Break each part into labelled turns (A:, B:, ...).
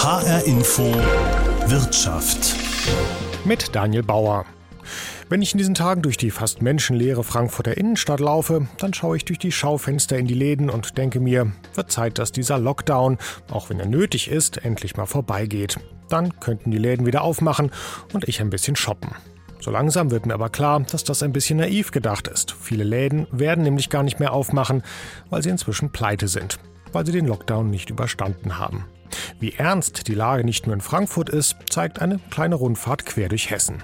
A: HR Info Wirtschaft.
B: Mit Daniel Bauer. Wenn ich in diesen Tagen durch die fast menschenleere Frankfurter Innenstadt laufe, dann schaue ich durch die Schaufenster in die Läden und denke mir, wird Zeit, dass dieser Lockdown, auch wenn er nötig ist, endlich mal vorbeigeht. Dann könnten die Läden wieder aufmachen und ich ein bisschen shoppen. So langsam wird mir aber klar, dass das ein bisschen naiv gedacht ist. Viele Läden werden nämlich gar nicht mehr aufmachen, weil sie inzwischen pleite sind, weil sie den Lockdown nicht überstanden haben. Wie ernst die Lage nicht nur in Frankfurt ist, zeigt eine kleine Rundfahrt quer durch Hessen.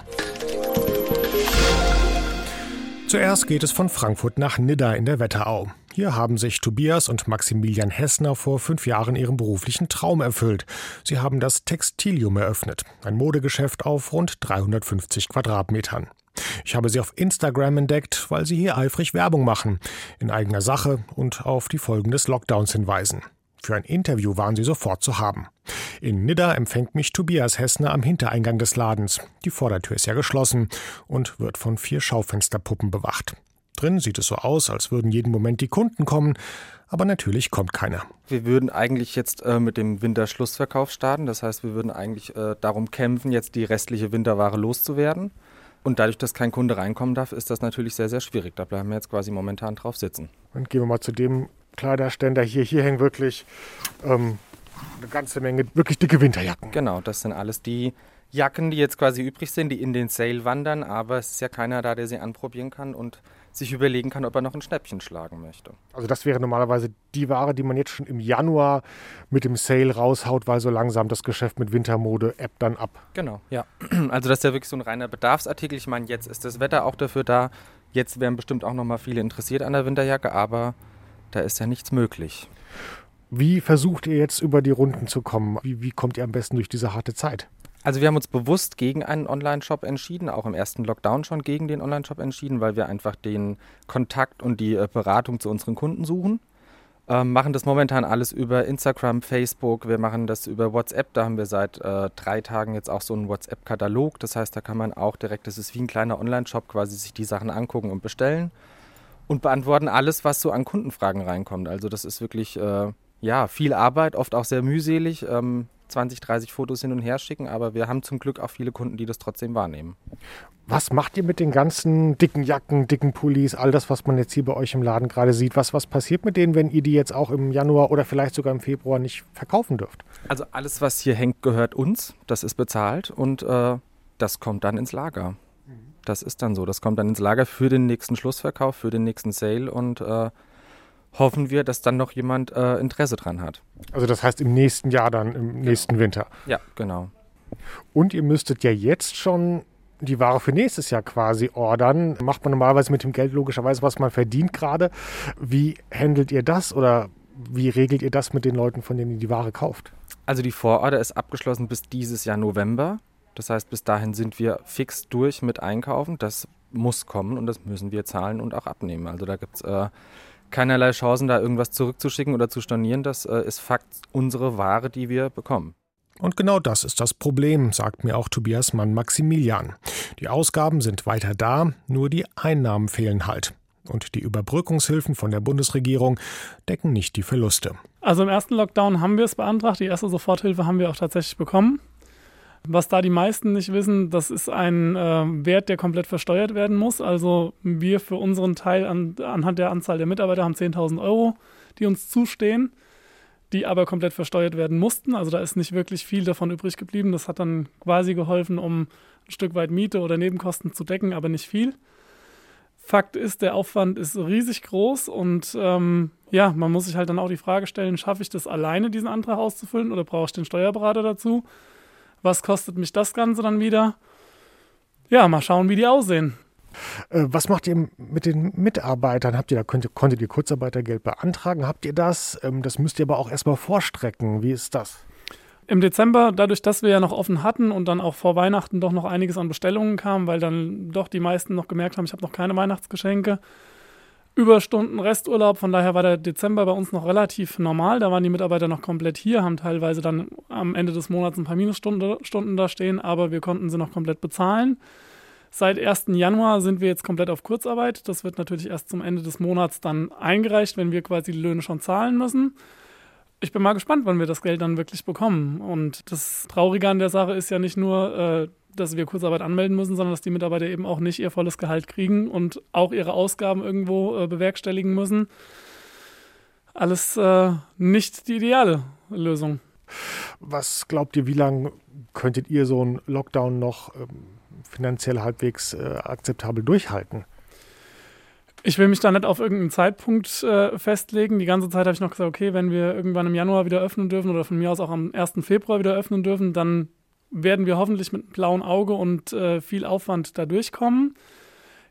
B: Zuerst geht es von Frankfurt nach Nidda in der Wetterau. Hier haben sich Tobias und Maximilian Hessner vor fünf Jahren ihren beruflichen Traum erfüllt. Sie haben das Textilium eröffnet, ein Modegeschäft auf rund 350 Quadratmetern. Ich habe sie auf Instagram entdeckt, weil sie hier eifrig Werbung machen, in eigener Sache und auf die Folgen des Lockdowns hinweisen. Für ein Interview waren sie sofort zu haben. In Nidda empfängt mich Tobias Hessner am Hintereingang des Ladens. Die Vordertür ist ja geschlossen und wird von vier Schaufensterpuppen bewacht. Drin sieht es so aus, als würden jeden Moment die Kunden kommen, aber natürlich kommt keiner.
C: Wir würden eigentlich jetzt äh, mit dem Winterschlussverkauf starten. Das heißt, wir würden eigentlich äh, darum kämpfen, jetzt die restliche Winterware loszuwerden. Und dadurch, dass kein Kunde reinkommen darf, ist das natürlich sehr, sehr schwierig. Da bleiben wir jetzt quasi momentan drauf sitzen.
B: Und gehen wir mal zu dem Kleiderständer hier. Hier hängen wirklich ähm, eine ganze Menge wirklich dicke Winterjacken.
C: Genau, das sind alles die Jacken, die jetzt quasi übrig sind, die in den Sale wandern, aber es ist ja keiner da, der sie anprobieren kann und sich überlegen kann, ob er noch ein Schnäppchen schlagen möchte.
B: Also das wäre normalerweise die Ware, die man jetzt schon im Januar mit dem Sale raushaut, weil so langsam das Geschäft mit Wintermode ebbt dann ab.
C: Genau, ja. Also das ist ja wirklich so ein reiner Bedarfsartikel. Ich meine, jetzt ist das Wetter auch dafür da. Jetzt wären bestimmt auch noch mal viele interessiert an der Winterjacke, aber da ist ja nichts möglich.
B: Wie versucht ihr jetzt über die Runden zu kommen? Wie, wie kommt ihr am besten durch diese harte Zeit?
C: Also wir haben uns bewusst gegen einen Online-Shop entschieden, auch im ersten Lockdown schon gegen den Online-Shop entschieden, weil wir einfach den Kontakt und die äh, Beratung zu unseren Kunden suchen. Ähm, machen das momentan alles über Instagram, Facebook, wir machen das über WhatsApp. Da haben wir seit äh, drei Tagen jetzt auch so einen WhatsApp-Katalog. Das heißt, da kann man auch direkt, das ist wie ein kleiner Online-Shop, quasi sich die Sachen angucken und bestellen und beantworten alles, was so an Kundenfragen reinkommt. Also das ist wirklich äh, ja viel Arbeit, oft auch sehr mühselig. Ähm, 20, 30 Fotos hin und her schicken, aber wir haben zum Glück auch viele Kunden, die das trotzdem wahrnehmen.
B: Was macht ihr mit den ganzen dicken Jacken, dicken Pullis, all das, was man jetzt hier bei euch im Laden gerade sieht? Was, was passiert mit denen, wenn ihr die jetzt auch im Januar oder vielleicht sogar im Februar nicht verkaufen dürft?
C: Also alles, was hier hängt, gehört uns. Das ist bezahlt und äh, das kommt dann ins Lager. Das ist dann so. Das kommt dann ins Lager für den nächsten Schlussverkauf, für den nächsten Sale und äh, hoffen wir, dass dann noch jemand äh, Interesse dran hat.
B: Also das heißt im nächsten Jahr dann, im genau. nächsten Winter.
C: Ja, genau.
B: Und ihr müsstet ja jetzt schon die Ware für nächstes Jahr quasi ordern. Macht man normalerweise mit dem Geld logischerweise, was man verdient gerade. Wie handelt ihr das oder wie regelt ihr das mit den Leuten, von denen ihr die Ware kauft?
C: Also die Vororder ist abgeschlossen bis dieses Jahr November. Das heißt, bis dahin sind wir fix durch mit Einkaufen. Das muss kommen und das müssen wir zahlen und auch abnehmen. Also da gibt es äh, keinerlei Chancen, da irgendwas zurückzuschicken oder zu stornieren. Das äh, ist Fakt unsere Ware, die wir bekommen.
B: Und genau das ist das Problem, sagt mir auch Tobias Mann Maximilian. Die Ausgaben sind weiter da, nur die Einnahmen fehlen halt. Und die Überbrückungshilfen von der Bundesregierung decken nicht die Verluste.
D: Also im ersten Lockdown haben wir es beantragt. Die erste Soforthilfe haben wir auch tatsächlich bekommen. Was da die meisten nicht wissen, das ist ein äh, Wert, der komplett versteuert werden muss. Also wir für unseren Teil an, anhand der Anzahl der Mitarbeiter haben 10.000 Euro, die uns zustehen, die aber komplett versteuert werden mussten. Also da ist nicht wirklich viel davon übrig geblieben. Das hat dann quasi geholfen, um ein Stück weit Miete oder Nebenkosten zu decken, aber nicht viel. Fakt ist, der Aufwand ist riesig groß und ähm, ja, man muss sich halt dann auch die Frage stellen, schaffe ich das alleine, diesen Antrag auszufüllen oder brauche ich den Steuerberater dazu? Was kostet mich das Ganze dann wieder? Ja, mal schauen, wie die aussehen.
B: Äh, was macht ihr mit den Mitarbeitern? Habt ihr da, könnt, konntet ihr Kurzarbeitergeld beantragen? Habt ihr das? Ähm, das müsst ihr aber auch erstmal vorstrecken. Wie ist das?
D: Im Dezember, dadurch, dass wir ja noch offen hatten und dann auch vor Weihnachten doch noch einiges an Bestellungen kam, weil dann doch die meisten noch gemerkt haben, ich habe noch keine Weihnachtsgeschenke, Überstunden, Resturlaub. Von daher war der Dezember bei uns noch relativ normal. Da waren die Mitarbeiter noch komplett hier, haben teilweise dann am Ende des Monats ein paar Minusstunden Stunden da stehen, aber wir konnten sie noch komplett bezahlen. Seit 1. Januar sind wir jetzt komplett auf Kurzarbeit. Das wird natürlich erst zum Ende des Monats dann eingereicht, wenn wir quasi die Löhne schon zahlen müssen. Ich bin mal gespannt, wann wir das Geld dann wirklich bekommen. Und das Traurige an der Sache ist ja nicht nur, äh, dass wir Kurzarbeit anmelden müssen, sondern dass die Mitarbeiter eben auch nicht ihr volles Gehalt kriegen und auch ihre Ausgaben irgendwo äh, bewerkstelligen müssen. Alles äh, nicht die ideale Lösung.
B: Was glaubt ihr, wie lange könntet ihr so einen Lockdown noch ähm, finanziell halbwegs äh, akzeptabel durchhalten?
D: Ich will mich da nicht auf irgendeinen Zeitpunkt äh, festlegen. Die ganze Zeit habe ich noch gesagt, okay, wenn wir irgendwann im Januar wieder öffnen dürfen oder von mir aus auch am 1. Februar wieder öffnen dürfen, dann werden wir hoffentlich mit einem blauen Auge und äh, viel Aufwand da durchkommen.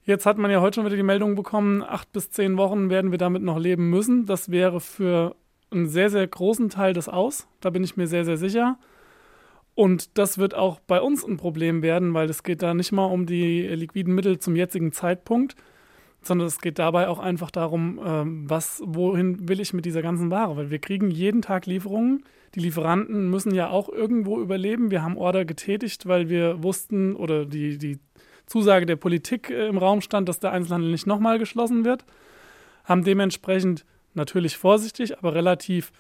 D: Jetzt hat man ja heute schon wieder die Meldung bekommen, acht bis zehn Wochen werden wir damit noch leben müssen. Das wäre für einen sehr, sehr großen Teil des Aus. Da bin ich mir sehr, sehr sicher. Und das wird auch bei uns ein Problem werden, weil es geht da nicht mal um die liquiden Mittel zum jetzigen Zeitpunkt, sondern es geht dabei auch einfach darum, ähm, was, wohin will ich mit dieser ganzen Ware? Weil wir kriegen jeden Tag Lieferungen. Die Lieferanten müssen ja auch irgendwo überleben. Wir haben Order getätigt, weil wir wussten oder die, die Zusage der Politik äh, im Raum stand, dass der Einzelhandel nicht nochmal geschlossen wird. Haben dementsprechend natürlich vorsichtig, aber relativ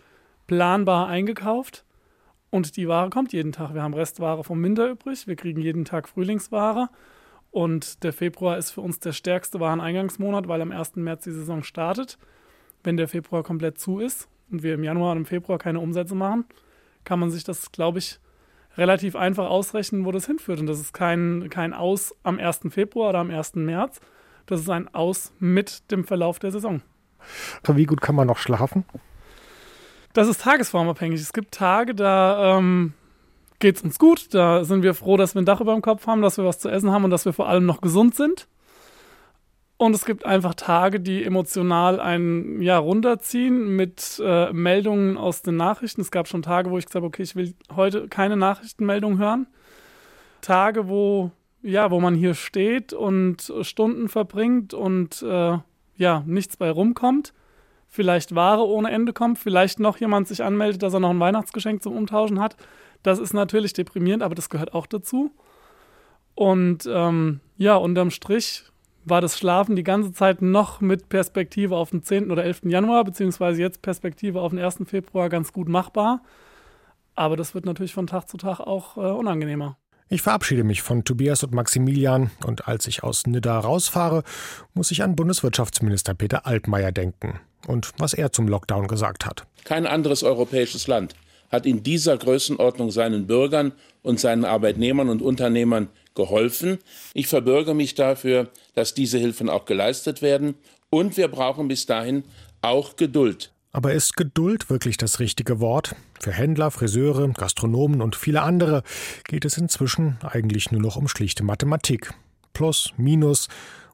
D: planbar eingekauft. Und die Ware kommt jeden Tag. Wir haben Restware vom Winter übrig. Wir kriegen jeden Tag Frühlingsware. Und der Februar ist für uns der stärkste Wareneingangsmonat, weil am 1. März die Saison startet. Wenn der Februar komplett zu ist und wir im Januar und im Februar keine Umsätze machen, kann man sich das, glaube ich, relativ einfach ausrechnen, wo das hinführt. Und das ist kein, kein Aus am 1. Februar oder am 1. März. Das ist ein Aus mit dem Verlauf der Saison.
B: Wie gut kann man noch schlafen?
D: Das ist tagesformabhängig. Es gibt Tage, da ähm, geht es uns gut. Da sind wir froh, dass wir ein Dach über dem Kopf haben, dass wir was zu essen haben und dass wir vor allem noch gesund sind. Und es gibt einfach Tage, die emotional einen ja, runterziehen mit äh, Meldungen aus den Nachrichten. Es gab schon Tage, wo ich gesagt habe, okay, ich will heute keine Nachrichtenmeldung hören. Tage, wo, ja, wo man hier steht und Stunden verbringt und äh, ja, nichts bei rumkommt vielleicht Ware ohne Ende kommt, vielleicht noch jemand sich anmeldet, dass er noch ein Weihnachtsgeschenk zum Umtauschen hat. Das ist natürlich deprimierend, aber das gehört auch dazu. Und ähm, ja, unterm Strich war das Schlafen die ganze Zeit noch mit Perspektive auf den 10. oder 11. Januar, beziehungsweise jetzt Perspektive auf den 1. Februar ganz gut machbar. Aber das wird natürlich von Tag zu Tag auch äh, unangenehmer.
B: Ich verabschiede mich von Tobias und Maximilian und als ich aus Nidda rausfahre, muss ich an Bundeswirtschaftsminister Peter Altmaier denken und was er zum Lockdown gesagt hat.
E: Kein anderes europäisches Land hat in dieser Größenordnung seinen Bürgern und seinen Arbeitnehmern und Unternehmern geholfen. Ich verbürge mich dafür, dass diese Hilfen auch geleistet werden. Und wir brauchen bis dahin auch Geduld.
B: Aber ist Geduld wirklich das richtige Wort? Für Händler, Friseure, Gastronomen und viele andere geht es inzwischen eigentlich nur noch um schlichte Mathematik. Plus, Minus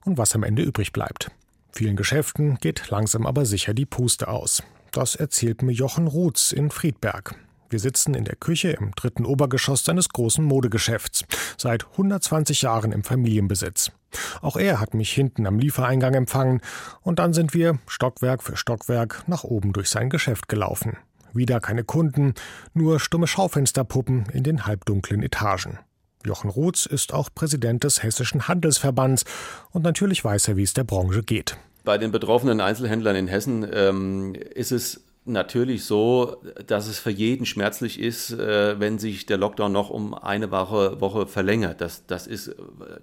B: und was am Ende übrig bleibt. Vielen Geschäften geht langsam aber sicher die Puste aus. Das erzählt mir Jochen Ruths in Friedberg. Wir sitzen in der Küche im dritten Obergeschoss seines großen Modegeschäfts, seit 120 Jahren im Familienbesitz. Auch er hat mich hinten am Liefereingang empfangen, und dann sind wir Stockwerk für Stockwerk nach oben durch sein Geschäft gelaufen. Wieder keine Kunden, nur stumme Schaufensterpuppen in den halbdunklen Etagen. Jochen Ruths ist auch Präsident des Hessischen Handelsverbands und natürlich weiß er, wie es der Branche geht.
F: Bei den betroffenen Einzelhändlern in Hessen ähm, ist es natürlich so, dass es für jeden schmerzlich ist, äh, wenn sich der Lockdown noch um eine Woche, Woche verlängert. Das, das ist äh,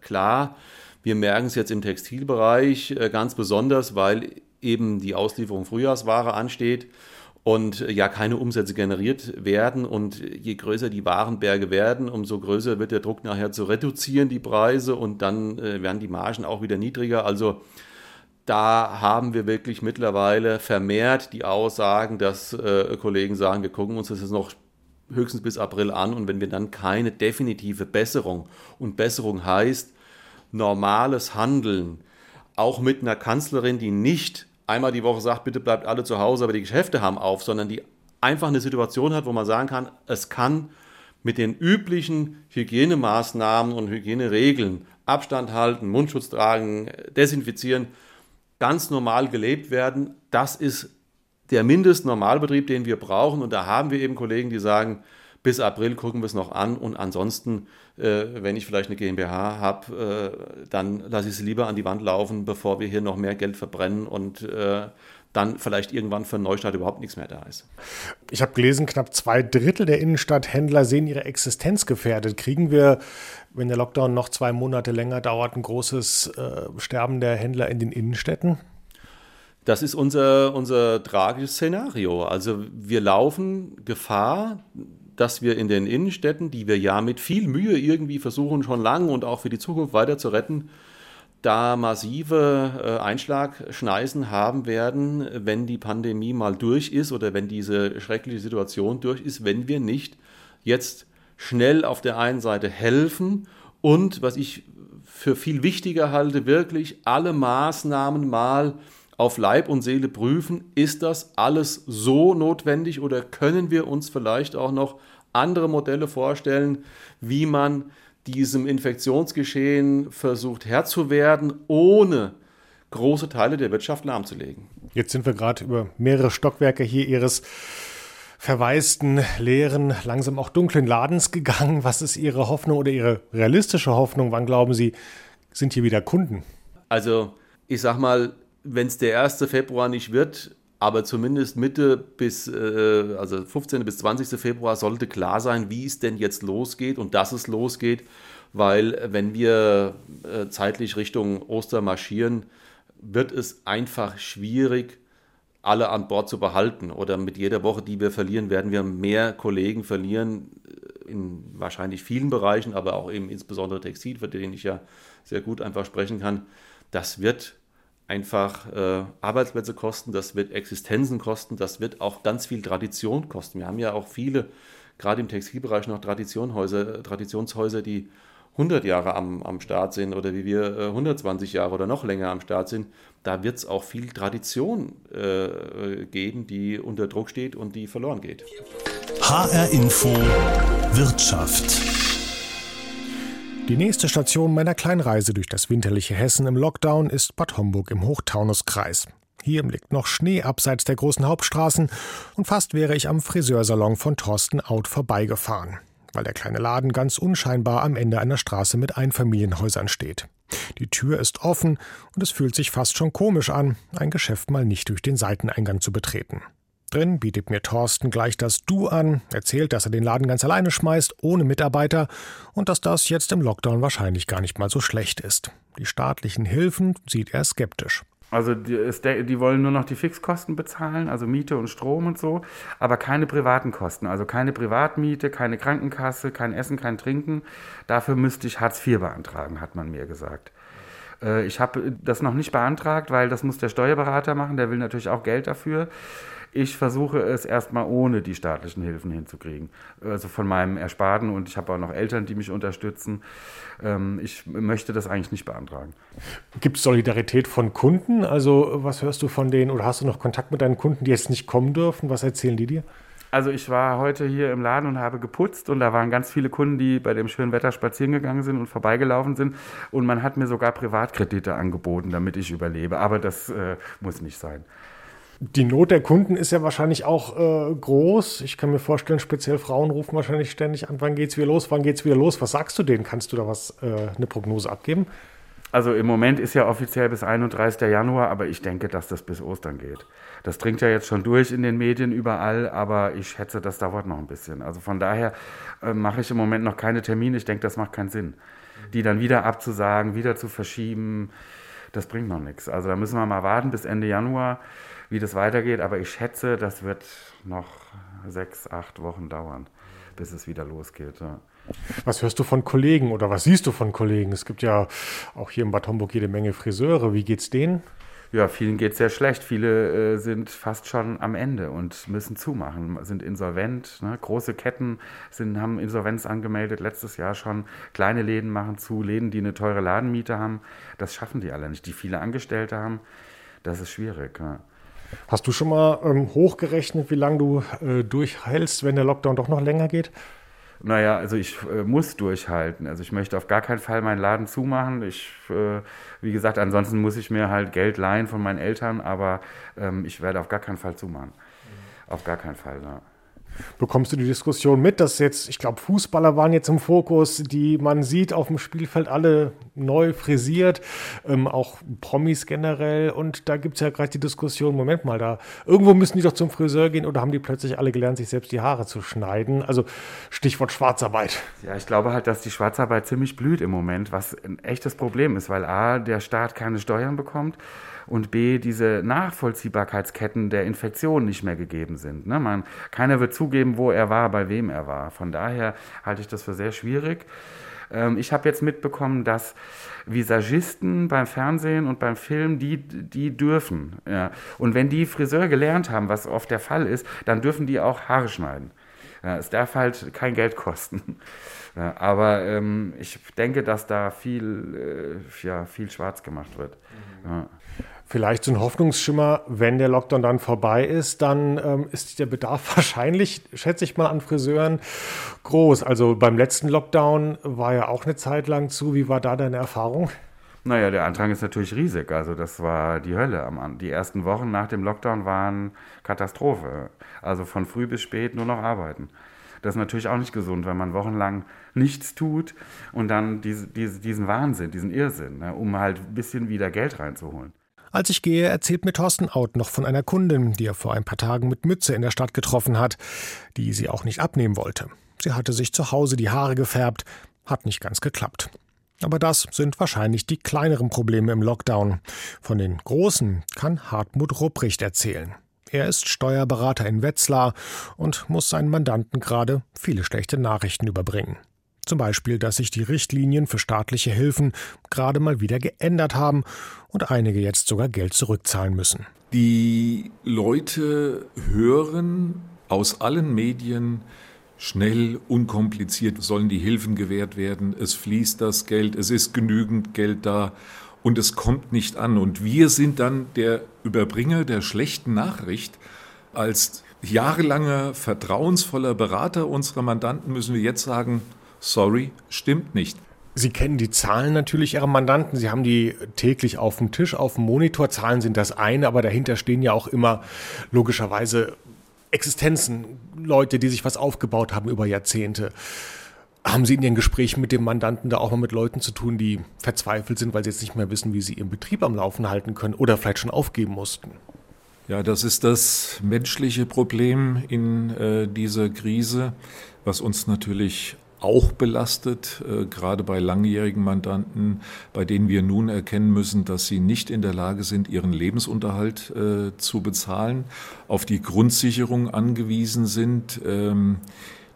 F: klar. Wir merken es jetzt im Textilbereich äh, ganz besonders, weil eben die Auslieferung Frühjahrsware ansteht und ja keine Umsätze generiert werden. Und je größer die Warenberge werden, umso größer wird der Druck nachher zu reduzieren, die Preise, und dann äh, werden die Margen auch wieder niedriger. Also da haben wir wirklich mittlerweile vermehrt die Aussagen, dass äh, Kollegen sagen, wir gucken uns das jetzt noch höchstens bis April an. Und wenn wir dann keine definitive Besserung und Besserung heißt normales Handeln, auch mit einer Kanzlerin, die nicht einmal die Woche sagt, bitte bleibt alle zu Hause, aber die Geschäfte haben auf, sondern die einfach eine Situation hat, wo man sagen kann, es kann mit den üblichen Hygienemaßnahmen und Hygieneregeln, Abstand halten, Mundschutz tragen, desinfizieren, ganz normal gelebt werden. Das ist der Mindestnormalbetrieb, den wir brauchen. Und da haben wir eben Kollegen, die sagen, bis April gucken wir es noch an und ansonsten, äh, wenn ich vielleicht eine GmbH habe, äh, dann lasse ich sie lieber an die Wand laufen, bevor wir hier noch mehr Geld verbrennen und äh, dann vielleicht irgendwann für einen Neustart überhaupt nichts mehr da ist.
B: Ich habe gelesen, knapp zwei Drittel der Innenstadthändler sehen ihre Existenz gefährdet. Kriegen wir, wenn der Lockdown noch zwei Monate länger dauert, ein großes äh, Sterben der Händler in den Innenstädten?
F: Das ist unser, unser tragisches Szenario. Also wir laufen Gefahr, dass wir in den Innenstädten, die wir ja mit viel Mühe irgendwie versuchen, schon lang und auch für die Zukunft weiter zu retten, da massive äh, Einschlagschneisen haben werden, wenn die Pandemie mal durch ist oder wenn diese schreckliche Situation durch ist, wenn wir nicht jetzt schnell auf der einen Seite helfen und, was ich für viel wichtiger halte, wirklich alle Maßnahmen mal auf Leib und Seele prüfen, ist das alles so notwendig oder können wir uns vielleicht auch noch andere Modelle vorstellen, wie man diesem Infektionsgeschehen versucht Herr zu werden, ohne große Teile der Wirtschaft lahmzulegen.
B: Jetzt sind wir gerade über mehrere Stockwerke hier Ihres verwaisten, leeren, langsam auch dunklen Ladens gegangen. Was ist Ihre Hoffnung oder Ihre realistische Hoffnung? Wann glauben Sie, sind hier wieder Kunden?
F: Also, ich sag mal, wenn es der 1. Februar nicht wird, aber zumindest Mitte bis, äh, also 15. bis 20. Februar sollte klar sein, wie es denn jetzt losgeht und dass es losgeht, weil wenn wir äh, zeitlich Richtung Ostern marschieren, wird es einfach schwierig, alle an Bord zu behalten. Oder mit jeder Woche, die wir verlieren, werden wir mehr Kollegen verlieren, äh, in wahrscheinlich vielen Bereichen, aber auch eben insbesondere Textil, für den ich ja sehr gut einfach sprechen kann. Das wird einfach äh, Arbeitsplätze kosten, das wird Existenzen kosten, das wird auch ganz viel Tradition kosten. Wir haben ja auch viele, gerade im Textilbereich noch Traditionshäuser, Traditionshäuser, die 100 Jahre am, am Start sind oder wie wir äh, 120 Jahre oder noch länger am Start sind. Da wird es auch viel Tradition äh, geben, die unter Druck steht und die verloren geht.
A: HR Info Wirtschaft
B: die nächste Station meiner Kleinreise durch das winterliche Hessen im Lockdown ist Bad Homburg im Hochtaunuskreis. Hier liegt noch Schnee abseits der großen Hauptstraßen und fast wäre ich am Friseursalon von Thorsten Out vorbeigefahren, weil der kleine Laden ganz unscheinbar am Ende einer Straße mit Einfamilienhäusern steht. Die Tür ist offen und es fühlt sich fast schon komisch an, ein Geschäft mal nicht durch den Seiteneingang zu betreten. Drin bietet mir Thorsten gleich das Du an, erzählt, dass er den Laden ganz alleine schmeißt, ohne Mitarbeiter und dass das jetzt im Lockdown wahrscheinlich gar nicht mal so schlecht ist. Die staatlichen Hilfen sieht er skeptisch.
G: Also die, die, wollen nur noch die Fixkosten bezahlen, also Miete und Strom und so, aber keine privaten Kosten, also keine Privatmiete, keine Krankenkasse, kein Essen, kein Trinken. Dafür müsste ich Hartz IV beantragen, hat man mir gesagt. Äh, ich habe das noch nicht beantragt, weil das muss der Steuerberater machen, der will natürlich auch Geld dafür. Ich versuche es erstmal ohne die staatlichen Hilfen hinzukriegen. Also von meinem Ersparten und ich habe auch noch Eltern, die mich unterstützen. Ähm, ich möchte das eigentlich nicht beantragen.
B: Gibt es Solidarität von Kunden? Also was hörst du von denen oder hast du noch Kontakt mit deinen Kunden, die jetzt nicht kommen dürfen? Was erzählen die dir?
G: Also ich war heute hier im Laden und habe geputzt und da waren ganz viele Kunden, die bei dem schönen Wetter spazieren gegangen sind und vorbeigelaufen sind und man hat mir sogar Privatkredite angeboten, damit ich überlebe. Aber das äh, muss nicht sein.
B: Die Not der Kunden ist ja wahrscheinlich auch äh, groß. Ich kann mir vorstellen, speziell Frauen rufen wahrscheinlich ständig an, wann geht's wieder los, wann geht's wieder los? Was sagst du denen? Kannst du da was, äh, eine Prognose abgeben?
G: Also im Moment ist ja offiziell bis 31. Januar, aber ich denke, dass das bis Ostern geht. Das dringt ja jetzt schon durch in den Medien überall, aber ich schätze, das dauert noch ein bisschen. Also von daher äh, mache ich im Moment noch keine Termine. Ich denke, das macht keinen Sinn. Die dann wieder abzusagen, wieder zu verschieben, das bringt noch nichts. Also da müssen wir mal warten bis Ende Januar wie das weitergeht. Aber ich schätze, das wird noch sechs, acht Wochen dauern, bis es wieder losgeht. Ja.
B: Was hörst du von Kollegen oder was siehst du von Kollegen? Es gibt ja auch hier in Bad Homburg jede Menge Friseure. Wie geht's denen?
G: Ja, vielen geht es sehr schlecht. Viele äh, sind fast schon am Ende und müssen zumachen, sind insolvent. Ne? Große Ketten sind, haben Insolvenz angemeldet, letztes Jahr schon. Kleine Läden machen zu, Läden, die eine teure Ladenmiete haben. Das schaffen die alle nicht, die viele Angestellte haben. Das ist schwierig. Ja.
B: Hast du schon mal ähm, hochgerechnet, wie lange du äh, durchhältst, wenn der Lockdown doch noch länger geht?
G: Naja, also ich äh, muss durchhalten. Also ich möchte auf gar keinen Fall meinen Laden zumachen. Ich, äh, wie gesagt, ansonsten muss ich mir halt Geld leihen von meinen Eltern, aber ähm, ich werde auf gar keinen Fall zumachen. Mhm. Auf gar keinen Fall. Ja.
B: Bekommst du die Diskussion mit, dass jetzt, ich glaube, Fußballer waren jetzt im Fokus, die man sieht auf dem Spielfeld alle neu frisiert, ähm, auch Promis generell. Und da gibt es ja gerade die Diskussion, Moment mal, da irgendwo müssen die doch zum Friseur gehen oder haben die plötzlich alle gelernt, sich selbst die Haare zu schneiden? Also Stichwort Schwarzarbeit.
G: Ja, ich glaube halt, dass die Schwarzarbeit ziemlich blüht im Moment, was ein echtes Problem ist, weil A, der Staat keine Steuern bekommt und B, diese Nachvollziehbarkeitsketten der Infektion nicht mehr gegeben sind. Ne? Man, keiner wird zugeben, wo er war, bei wem er war. Von daher halte ich das für sehr schwierig. Ähm, ich habe jetzt mitbekommen, dass Visagisten beim Fernsehen und beim Film, die, die dürfen. Ja. Und wenn die Friseur gelernt haben, was oft der Fall ist, dann dürfen die auch Haare schneiden. Ja, es darf halt kein Geld kosten. Ja, aber ähm, ich denke, dass da viel, äh, ja, viel schwarz gemacht wird. Mhm. Ja.
B: Vielleicht so ein Hoffnungsschimmer, wenn der Lockdown dann vorbei ist, dann ähm, ist der Bedarf wahrscheinlich, schätze ich mal, an Friseuren groß. Also beim letzten Lockdown war ja auch eine Zeit lang zu. Wie war da deine Erfahrung?
G: Naja, der Andrang ist natürlich riesig. Also das war die Hölle. Am, die ersten Wochen nach dem Lockdown waren Katastrophe. Also von früh bis spät nur noch arbeiten. Das ist natürlich auch nicht gesund, wenn man wochenlang nichts tut und dann diese, diese, diesen Wahnsinn, diesen Irrsinn, ne, um halt ein bisschen wieder Geld reinzuholen.
B: Als ich gehe, erzählt mir Thorsten Out noch von einer Kundin, die er vor ein paar Tagen mit Mütze in der Stadt getroffen hat, die sie auch nicht abnehmen wollte. Sie hatte sich zu Hause die Haare gefärbt, hat nicht ganz geklappt. Aber das sind wahrscheinlich die kleineren Probleme im Lockdown. Von den großen kann Hartmut Rupprecht erzählen. Er ist Steuerberater in Wetzlar und muss seinen Mandanten gerade viele schlechte Nachrichten überbringen. Zum Beispiel, dass sich die Richtlinien für staatliche Hilfen gerade mal wieder geändert haben und einige jetzt sogar Geld zurückzahlen müssen.
H: Die Leute hören aus allen Medien, schnell, unkompliziert sollen die Hilfen gewährt werden, es fließt das Geld, es ist genügend Geld da und es kommt nicht an. Und wir sind dann der Überbringer der schlechten Nachricht. Als jahrelanger vertrauensvoller Berater unserer Mandanten müssen wir jetzt sagen, sorry, stimmt nicht.
B: Sie kennen die Zahlen natürlich Ihrer Mandanten. Sie haben die täglich auf dem Tisch, auf dem Monitor. Zahlen sind das eine, aber dahinter stehen ja auch immer logischerweise Existenzen, Leute, die sich was aufgebaut haben über Jahrzehnte. Haben Sie in Ihren Gesprächen mit dem Mandanten da auch mal mit Leuten zu tun, die verzweifelt sind, weil sie jetzt nicht mehr wissen, wie sie ihren Betrieb am Laufen halten können oder vielleicht schon aufgeben mussten?
H: Ja, das ist das menschliche Problem in äh, dieser Krise, was uns natürlich auch belastet, äh, gerade bei langjährigen Mandanten, bei denen wir nun erkennen müssen, dass sie nicht in der Lage sind, ihren Lebensunterhalt äh, zu bezahlen, auf die Grundsicherung angewiesen sind. Ähm,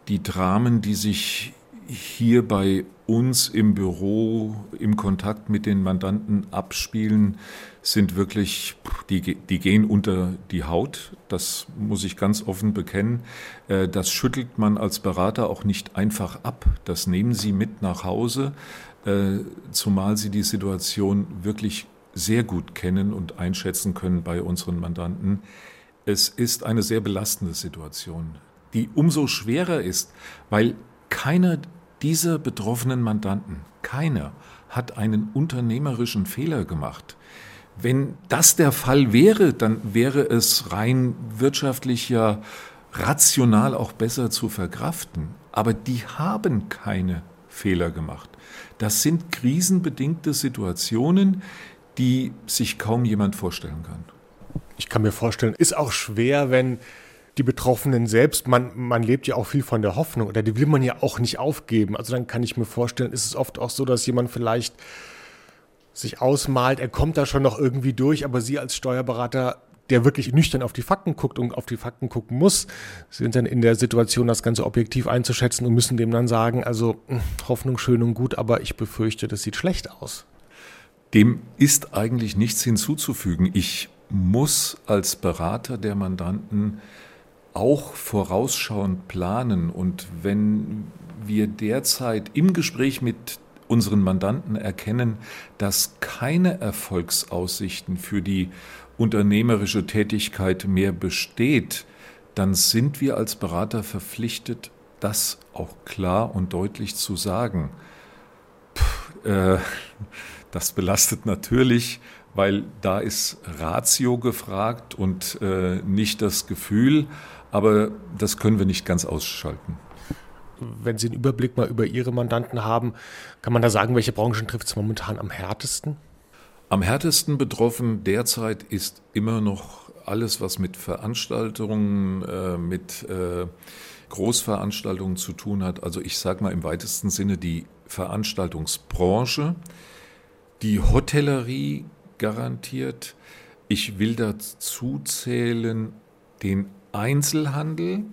H: die Dramen, die sich hier bei uns im Büro im Kontakt mit den Mandanten abspielen, sind wirklich, die, die gehen unter die Haut. Das muss ich ganz offen bekennen. Äh, das schüttelt man als Berater auch nicht einfach ab. Das nehmen Sie mit nach Hause, äh, zumal Sie die Situation wirklich sehr gut kennen und einschätzen können bei unseren Mandanten. Es ist eine sehr belastende Situation, die umso schwerer ist, weil keiner dieser betroffenen Mandanten, keiner hat einen unternehmerischen Fehler gemacht. Wenn das der Fall wäre, dann wäre es rein wirtschaftlich ja rational auch besser zu verkraften. Aber die haben keine Fehler gemacht. Das sind krisenbedingte Situationen, die sich kaum jemand vorstellen kann.
B: Ich kann mir vorstellen, ist auch schwer, wenn die Betroffenen selbst, man, man lebt ja auch viel von der Hoffnung oder die will man ja auch nicht aufgeben. Also dann kann ich mir vorstellen, ist es oft auch so, dass jemand vielleicht sich ausmalt, er kommt da schon noch irgendwie durch, aber Sie als Steuerberater, der wirklich nüchtern auf die Fakten guckt und auf die Fakten gucken muss, sind dann in der Situation, das Ganze objektiv einzuschätzen und müssen dem dann sagen, also hm, Hoffnung schön und gut, aber ich befürchte, das sieht schlecht aus.
H: Dem ist eigentlich nichts hinzuzufügen. Ich muss als Berater der Mandanten auch vorausschauend planen. Und wenn wir derzeit im Gespräch mit unseren Mandanten erkennen, dass keine Erfolgsaussichten für die unternehmerische Tätigkeit mehr besteht, dann sind wir als Berater verpflichtet, das auch klar und deutlich zu sagen. Puh, äh, das belastet natürlich, weil da ist Ratio gefragt und äh, nicht das Gefühl. Aber das können wir nicht ganz ausschalten.
B: Wenn Sie einen Überblick mal über Ihre Mandanten haben, kann man da sagen, welche Branchen trifft es momentan am härtesten?
H: Am härtesten betroffen derzeit ist immer noch alles, was mit Veranstaltungen, äh, mit äh, Großveranstaltungen zu tun hat. Also ich sage mal im weitesten Sinne die Veranstaltungsbranche, die Hotellerie garantiert. Ich will dazu zählen den Einzelhandel,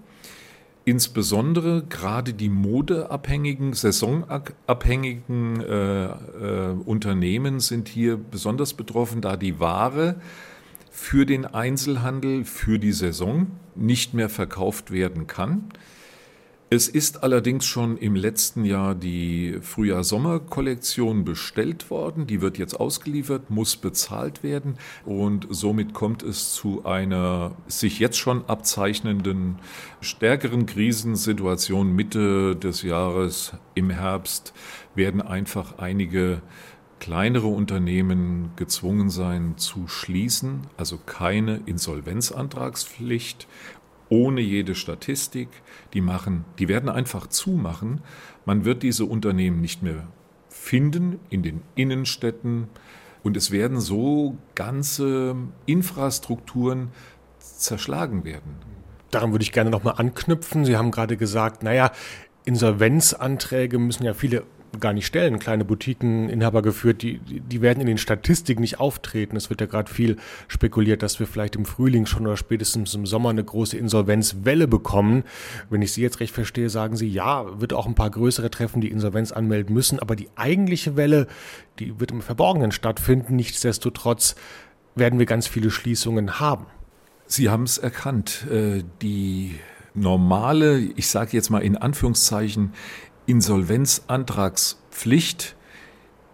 H: insbesondere gerade die modeabhängigen, saisonabhängigen äh, äh, Unternehmen sind hier besonders betroffen, da die Ware für den Einzelhandel, für die Saison nicht mehr verkauft werden kann. Es ist allerdings schon im letzten Jahr die Frühjahr-Sommer-Kollektion bestellt worden. Die wird jetzt ausgeliefert, muss bezahlt werden und somit kommt es zu einer sich jetzt schon abzeichnenden stärkeren Krisensituation Mitte des Jahres. Im Herbst werden einfach einige kleinere Unternehmen gezwungen sein zu schließen, also keine Insolvenzantragspflicht ohne jede Statistik. Die machen, die werden einfach zumachen. Man wird diese Unternehmen nicht mehr finden in den Innenstädten und es werden so ganze Infrastrukturen zerschlagen werden.
B: Daran würde ich gerne nochmal anknüpfen. Sie haben gerade gesagt, naja, Insolvenzanträge müssen ja viele gar nicht stellen. Kleine Boutiqueninhaber geführt, die, die werden in den Statistiken nicht auftreten. Es wird ja gerade viel spekuliert, dass wir vielleicht im Frühling schon oder spätestens im Sommer eine große Insolvenzwelle bekommen. Wenn ich Sie jetzt recht verstehe, sagen Sie, ja, wird auch ein paar größere treffen, die Insolvenz anmelden müssen, aber die eigentliche Welle, die wird im Verborgenen stattfinden. Nichtsdestotrotz werden wir ganz viele Schließungen haben.
H: Sie haben es erkannt. Äh, die normale, ich sage jetzt mal in Anführungszeichen, Insolvenzantragspflicht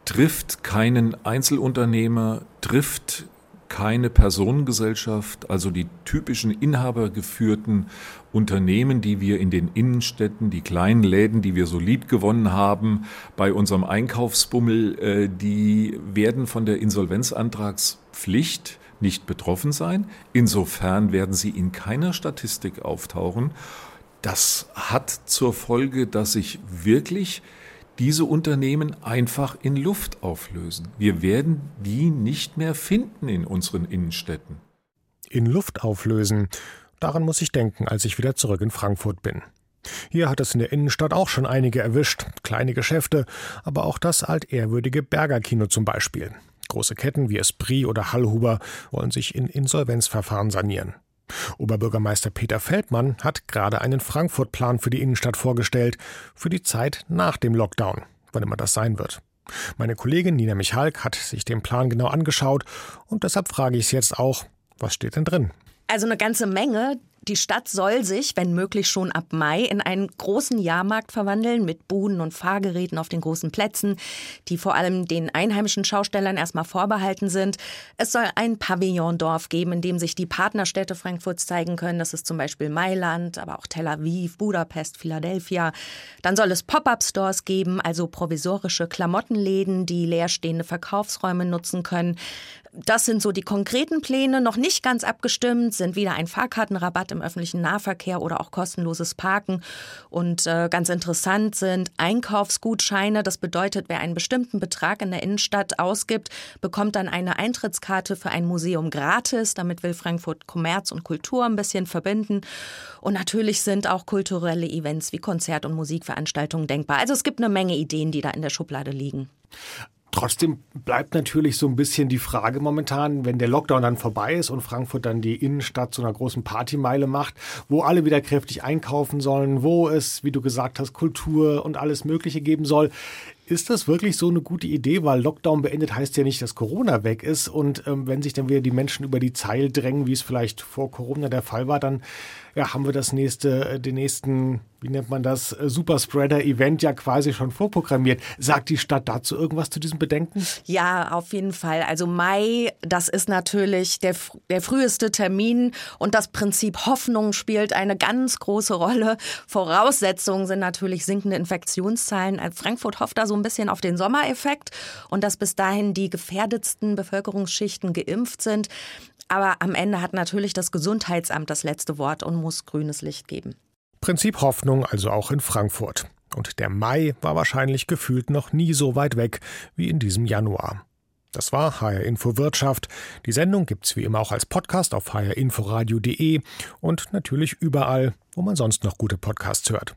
H: trifft keinen Einzelunternehmer, trifft keine Personengesellschaft, also die typischen inhabergeführten Unternehmen, die wir in den Innenstädten, die kleinen Läden, die wir so lieb gewonnen haben, bei unserem Einkaufsbummel, äh, die werden von der Insolvenzantragspflicht nicht betroffen sein. Insofern werden sie in keiner Statistik auftauchen. Das hat zur Folge, dass sich wirklich diese Unternehmen einfach in Luft auflösen. Wir werden die nicht mehr finden in unseren Innenstädten.
B: In Luft auflösen. Daran muss ich denken, als ich wieder zurück in Frankfurt bin. Hier hat es in der Innenstadt auch schon einige erwischt, kleine Geschäfte, aber auch das altehrwürdige Bergerkino zum Beispiel. Große Ketten wie Esprit oder Hallhuber wollen sich in Insolvenzverfahren sanieren. Oberbürgermeister Peter Feldmann hat gerade einen Frankfurt-Plan für die Innenstadt vorgestellt, für die Zeit nach dem Lockdown, wann immer das sein wird. Meine Kollegin Nina Michalk hat sich den Plan genau angeschaut und deshalb frage ich es jetzt auch, was steht denn drin?
I: Also eine ganze Menge. Die Stadt soll sich, wenn möglich schon ab Mai, in einen großen Jahrmarkt verwandeln mit Buden und Fahrgeräten auf den großen Plätzen, die vor allem den einheimischen Schaustellern erstmal vorbehalten sind. Es soll ein Pavillondorf geben, in dem sich die Partnerstädte Frankfurts zeigen können. Das ist zum Beispiel Mailand, aber auch Tel Aviv, Budapest, Philadelphia. Dann soll es Pop-up-Stores geben, also provisorische Klamottenläden, die leerstehende Verkaufsräume nutzen können. Das sind so die konkreten Pläne, noch nicht ganz abgestimmt, sind wieder ein Fahrkartenrabatt im öffentlichen Nahverkehr oder auch kostenloses Parken. Und äh, ganz interessant sind Einkaufsgutscheine. Das bedeutet, wer einen bestimmten Betrag in der Innenstadt ausgibt, bekommt dann eine Eintrittskarte für ein Museum gratis. Damit will Frankfurt Kommerz und Kultur ein bisschen verbinden. Und natürlich sind auch kulturelle Events wie Konzert- und Musikveranstaltungen denkbar. Also es gibt eine Menge Ideen, die da in der Schublade liegen.
B: Trotzdem bleibt natürlich so ein bisschen die Frage momentan, wenn der Lockdown dann vorbei ist und Frankfurt dann die Innenstadt zu einer großen Partymeile macht, wo alle wieder kräftig einkaufen sollen, wo es, wie du gesagt hast, Kultur und alles Mögliche geben soll. Ist das wirklich so eine gute Idee? Weil Lockdown beendet heißt ja nicht, dass Corona weg ist. Und ähm, wenn sich dann wieder die Menschen über die Zeil drängen, wie es vielleicht vor Corona der Fall war, dann ja, haben wir das nächste, äh, den nächsten, wie nennt man das, äh, Superspreader-Event ja quasi schon vorprogrammiert. Sagt die Stadt dazu irgendwas zu diesen Bedenken?
I: Ja, auf jeden Fall. Also Mai, das ist natürlich der, der früheste Termin und das Prinzip Hoffnung spielt eine ganz große Rolle. Voraussetzungen sind natürlich sinkende Infektionszahlen. Frankfurt hofft da so ein bisschen auf den Sommereffekt und dass bis dahin die gefährdetsten Bevölkerungsschichten geimpft sind. Aber am Ende hat natürlich das Gesundheitsamt das letzte Wort und muss grünes Licht geben.
B: Prinzip Hoffnung also auch in Frankfurt. Und der Mai war wahrscheinlich gefühlt noch nie so weit weg wie in diesem Januar. Das war HR Info Wirtschaft. Die Sendung gibt's wie immer auch als Podcast auf hrinforadio.de und natürlich überall, wo man sonst noch gute Podcasts hört.